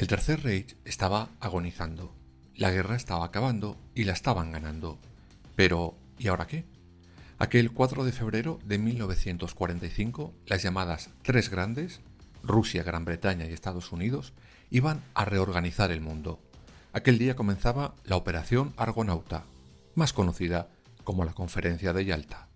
El Tercer Reich estaba agonizando. La guerra estaba acabando y la estaban ganando. Pero, ¿y ahora qué? Aquel 4 de febrero de 1945, las llamadas Tres Grandes, Rusia, Gran Bretaña y Estados Unidos, iban a reorganizar el mundo. Aquel día comenzaba la Operación Argonauta, más conocida como la Conferencia de Yalta.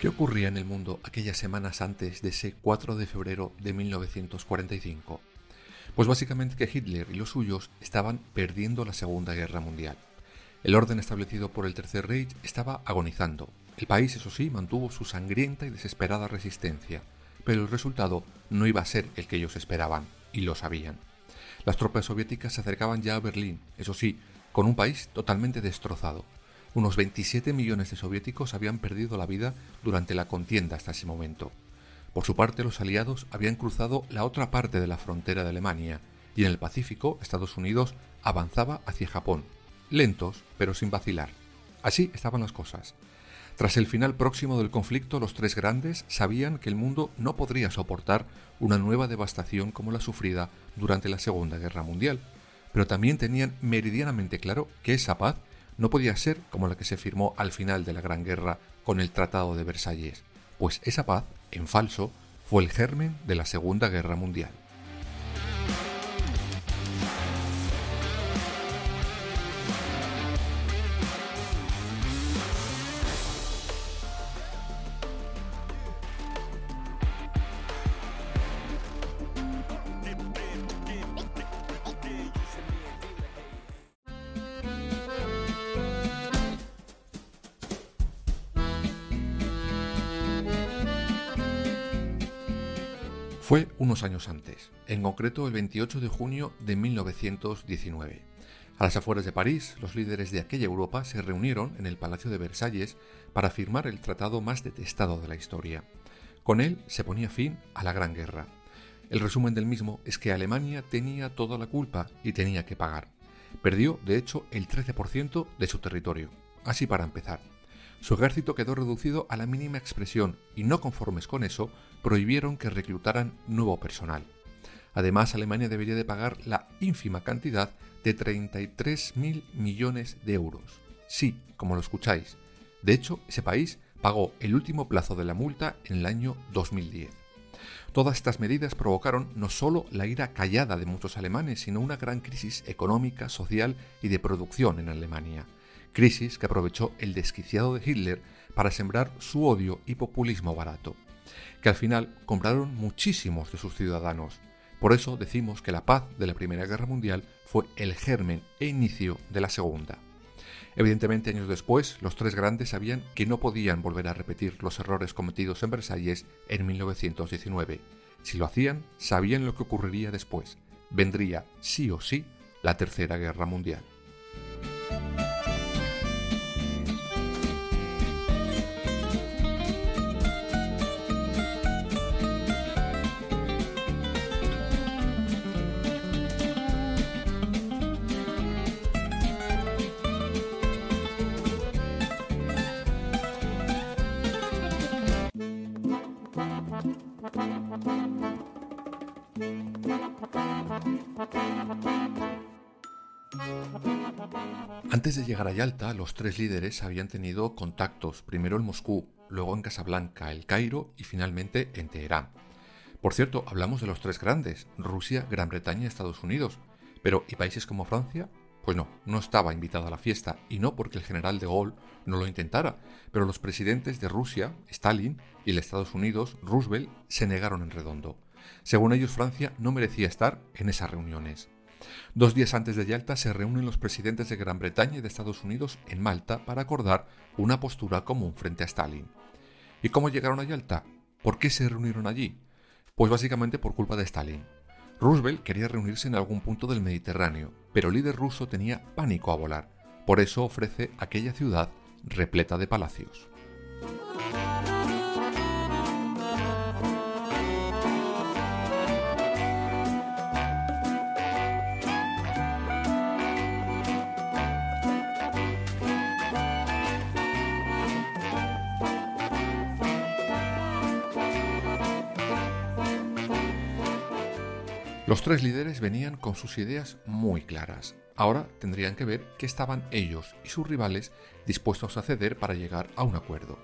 ¿Qué ocurría en el mundo aquellas semanas antes de ese 4 de febrero de 1945? Pues básicamente que Hitler y los suyos estaban perdiendo la Segunda Guerra Mundial. El orden establecido por el Tercer Reich estaba agonizando. El país, eso sí, mantuvo su sangrienta y desesperada resistencia, pero el resultado no iba a ser el que ellos esperaban, y lo sabían. Las tropas soviéticas se acercaban ya a Berlín, eso sí, con un país totalmente destrozado, unos 27 millones de soviéticos habían perdido la vida durante la contienda hasta ese momento. Por su parte, los aliados habían cruzado la otra parte de la frontera de Alemania y en el Pacífico Estados Unidos avanzaba hacia Japón, lentos pero sin vacilar. Así estaban las cosas. Tras el final próximo del conflicto, los tres grandes sabían que el mundo no podría soportar una nueva devastación como la sufrida durante la Segunda Guerra Mundial, pero también tenían meridianamente claro que esa paz no podía ser como la que se firmó al final de la Gran Guerra con el Tratado de Versalles, pues esa paz, en falso, fue el germen de la Segunda Guerra Mundial. Fue unos años antes, en concreto el 28 de junio de 1919. A las afueras de París, los líderes de aquella Europa se reunieron en el Palacio de Versalles para firmar el tratado más detestado de la historia. Con él se ponía fin a la Gran Guerra. El resumen del mismo es que Alemania tenía toda la culpa y tenía que pagar. Perdió, de hecho, el 13% de su territorio. Así para empezar. Su ejército quedó reducido a la mínima expresión y no conformes con eso, prohibieron que reclutaran nuevo personal. Además, Alemania debería de pagar la ínfima cantidad de 33.000 millones de euros. Sí, como lo escucháis. De hecho, ese país pagó el último plazo de la multa en el año 2010. Todas estas medidas provocaron no solo la ira callada de muchos alemanes, sino una gran crisis económica, social y de producción en Alemania crisis que aprovechó el desquiciado de Hitler para sembrar su odio y populismo barato, que al final compraron muchísimos de sus ciudadanos. Por eso decimos que la paz de la Primera Guerra Mundial fue el germen e inicio de la Segunda. Evidentemente, años después, los tres grandes sabían que no podían volver a repetir los errores cometidos en Versalles en 1919. Si lo hacían, sabían lo que ocurriría después. Vendría, sí o sí, la Tercera Guerra Mundial. Antes de llegar a Yalta, los tres líderes habían tenido contactos, primero en Moscú, luego en Casablanca, El Cairo y finalmente en Teherán. Por cierto, hablamos de los tres grandes, Rusia, Gran Bretaña y Estados Unidos. Pero ¿y países como Francia? Pues no, no estaba invitado a la fiesta, y no porque el general de Gaulle no lo intentara, pero los presidentes de Rusia, Stalin, y el Estados Unidos, Roosevelt, se negaron en redondo. Según ellos, Francia no merecía estar en esas reuniones. Dos días antes de Yalta se reúnen los presidentes de Gran Bretaña y de Estados Unidos en Malta para acordar una postura común frente a Stalin. ¿Y cómo llegaron a Yalta? ¿Por qué se reunieron allí? Pues básicamente por culpa de Stalin. Roosevelt quería reunirse en algún punto del Mediterráneo, pero el líder ruso tenía pánico a volar. Por eso ofrece aquella ciudad repleta de palacios. Los tres líderes venían con sus ideas muy claras. Ahora tendrían que ver qué estaban ellos y sus rivales dispuestos a ceder para llegar a un acuerdo.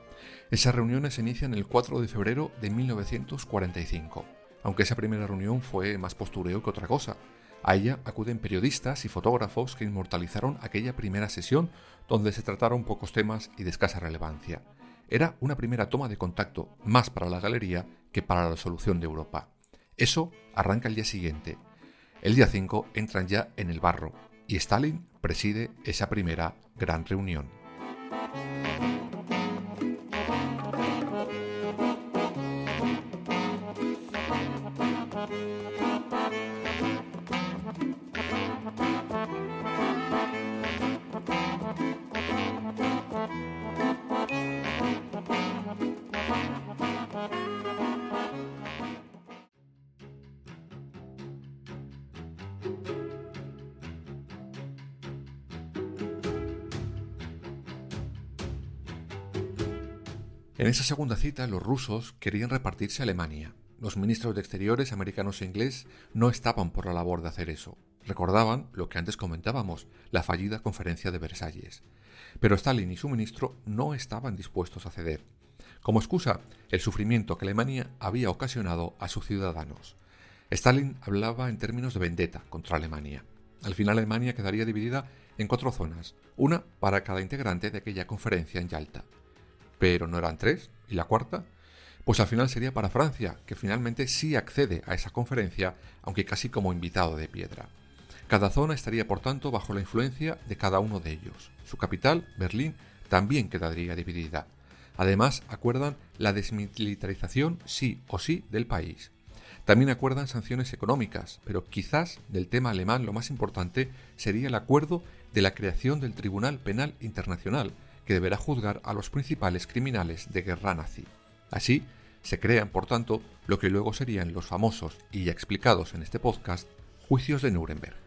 Esas reuniones se inician el 4 de febrero de 1945, aunque esa primera reunión fue más postureo que otra cosa. A ella acuden periodistas y fotógrafos que inmortalizaron aquella primera sesión donde se trataron pocos temas y de escasa relevancia. Era una primera toma de contacto más para la galería que para la solución de Europa. Eso arranca el día siguiente. El día 5 entran ya en el barro y Stalin preside esa primera gran reunión. En esa segunda cita, los rusos querían repartirse Alemania. Los ministros de Exteriores americanos e inglés no estaban por la labor de hacer eso. Recordaban lo que antes comentábamos, la fallida conferencia de Versalles. Pero Stalin y su ministro no estaban dispuestos a ceder. Como excusa, el sufrimiento que Alemania había ocasionado a sus ciudadanos. Stalin hablaba en términos de vendetta contra Alemania. Al final Alemania quedaría dividida en cuatro zonas, una para cada integrante de aquella conferencia en Yalta pero no eran tres, y la cuarta, pues al final sería para Francia, que finalmente sí accede a esa conferencia, aunque casi como invitado de piedra. Cada zona estaría por tanto bajo la influencia de cada uno de ellos. Su capital, Berlín, también quedaría dividida. Además, acuerdan la desmilitarización sí o sí del país. También acuerdan sanciones económicas, pero quizás del tema alemán lo más importante sería el acuerdo de la creación del Tribunal Penal Internacional, que deberá juzgar a los principales criminales de guerra nazi. Así, se crean, por tanto, lo que luego serían los famosos y ya explicados en este podcast juicios de Nuremberg.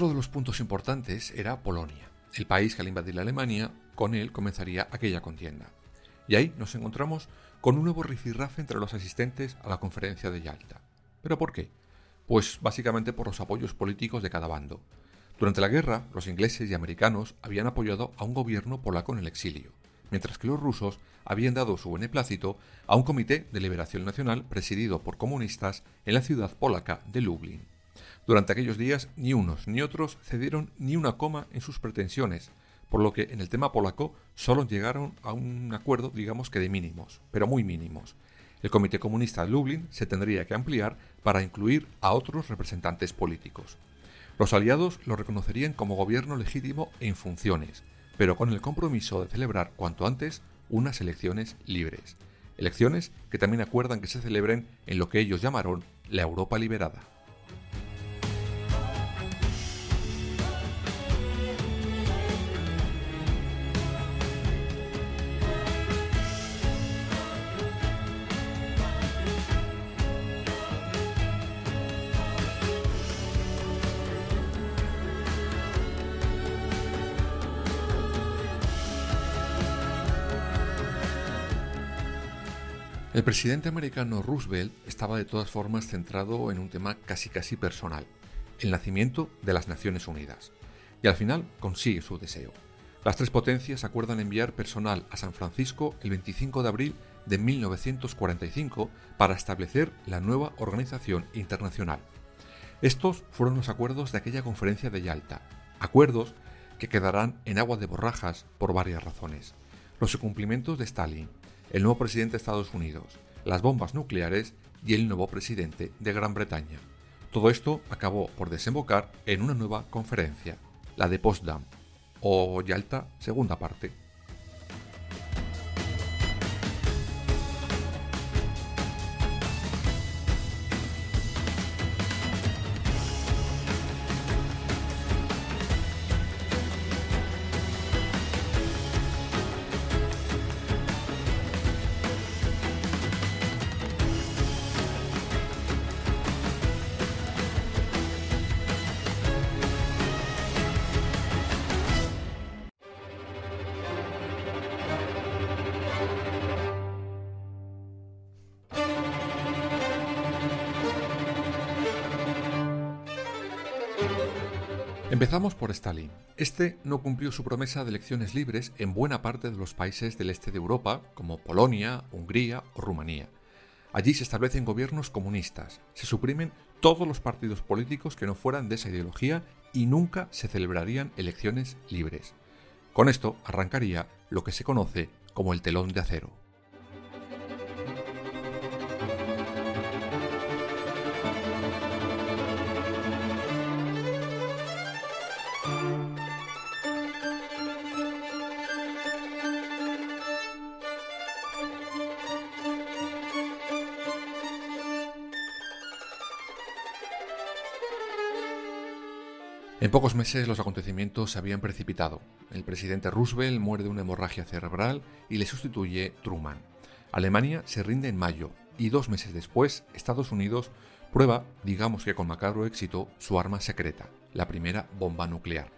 Otro de los puntos importantes era Polonia, el país que al invadir Alemania, con él comenzaría aquella contienda. Y ahí nos encontramos con un nuevo rifirrafe entre los asistentes a la conferencia de Yalta. ¿Pero por qué? Pues básicamente por los apoyos políticos de cada bando. Durante la guerra, los ingleses y americanos habían apoyado a un gobierno polaco en el exilio, mientras que los rusos habían dado su beneplácito a un comité de liberación nacional presidido por comunistas en la ciudad polaca de Lublin. Durante aquellos días ni unos ni otros cedieron ni una coma en sus pretensiones, por lo que en el tema polaco solo llegaron a un acuerdo, digamos que de mínimos, pero muy mínimos. El Comité Comunista de Lublin se tendría que ampliar para incluir a otros representantes políticos. Los aliados lo reconocerían como gobierno legítimo en funciones, pero con el compromiso de celebrar cuanto antes unas elecciones libres. Elecciones que también acuerdan que se celebren en lo que ellos llamaron la Europa liberada. El presidente americano Roosevelt estaba de todas formas centrado en un tema casi casi personal, el nacimiento de las Naciones Unidas, y al final consigue su deseo. Las tres potencias acuerdan enviar personal a San Francisco el 25 de abril de 1945 para establecer la nueva organización internacional. Estos fueron los acuerdos de aquella conferencia de Yalta, acuerdos que quedarán en agua de borrajas por varias razones. Los incumplimientos de Stalin, el nuevo presidente de Estados Unidos, las bombas nucleares y el nuevo presidente de Gran Bretaña. Todo esto acabó por desembocar en una nueva conferencia, la de Potsdam, o Yalta segunda parte. Empezamos por Stalin. Este no cumplió su promesa de elecciones libres en buena parte de los países del este de Europa, como Polonia, Hungría o Rumanía. Allí se establecen gobiernos comunistas, se suprimen todos los partidos políticos que no fueran de esa ideología y nunca se celebrarían elecciones libres. Con esto arrancaría lo que se conoce como el telón de acero. En pocos meses los acontecimientos se habían precipitado. El presidente Roosevelt muere de una hemorragia cerebral y le sustituye Truman. Alemania se rinde en mayo y dos meses después Estados Unidos prueba, digamos que con macabro éxito, su arma secreta, la primera bomba nuclear.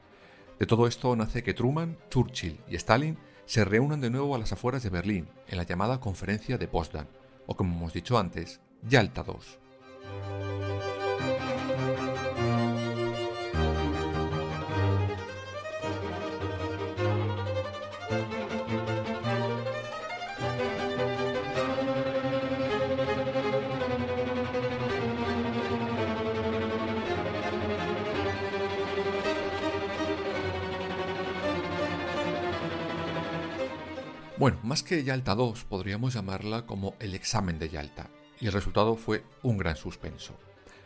De todo esto nace que Truman, Churchill y Stalin se reúnan de nuevo a las afueras de Berlín, en la llamada Conferencia de Potsdam, o como hemos dicho antes, Yalta II. Bueno, más que Yalta 2, podríamos llamarla como el examen de Yalta, y el resultado fue un gran suspenso.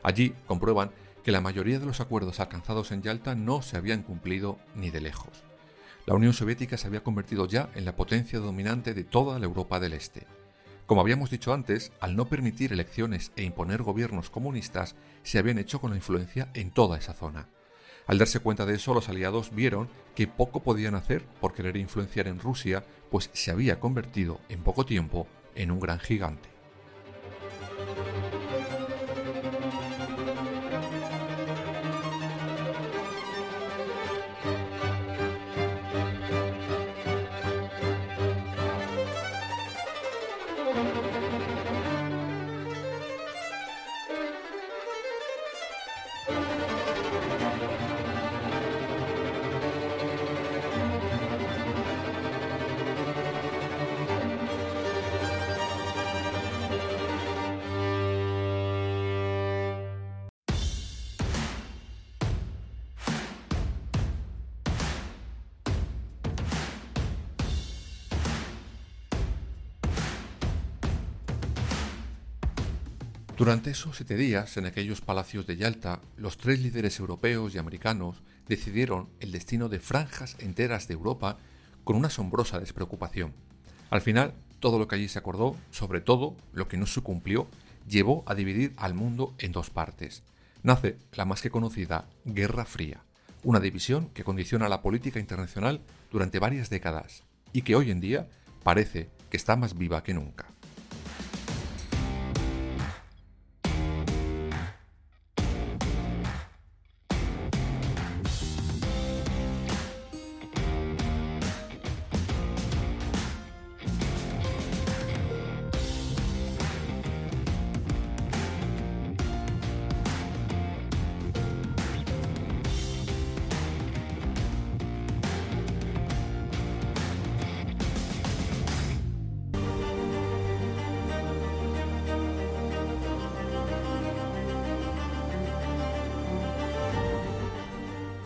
Allí comprueban que la mayoría de los acuerdos alcanzados en Yalta no se habían cumplido ni de lejos. La Unión Soviética se había convertido ya en la potencia dominante de toda la Europa del Este. Como habíamos dicho antes, al no permitir elecciones e imponer gobiernos comunistas, se habían hecho con la influencia en toda esa zona. Al darse cuenta de eso, los aliados vieron que poco podían hacer por querer influenciar en Rusia, pues se había convertido en poco tiempo en un gran gigante. Durante esos siete días, en aquellos palacios de Yalta, los tres líderes europeos y americanos decidieron el destino de franjas enteras de Europa con una asombrosa despreocupación. Al final, todo lo que allí se acordó, sobre todo lo que no se cumplió, llevó a dividir al mundo en dos partes. Nace la más que conocida Guerra Fría, una división que condiciona la política internacional durante varias décadas y que hoy en día parece que está más viva que nunca.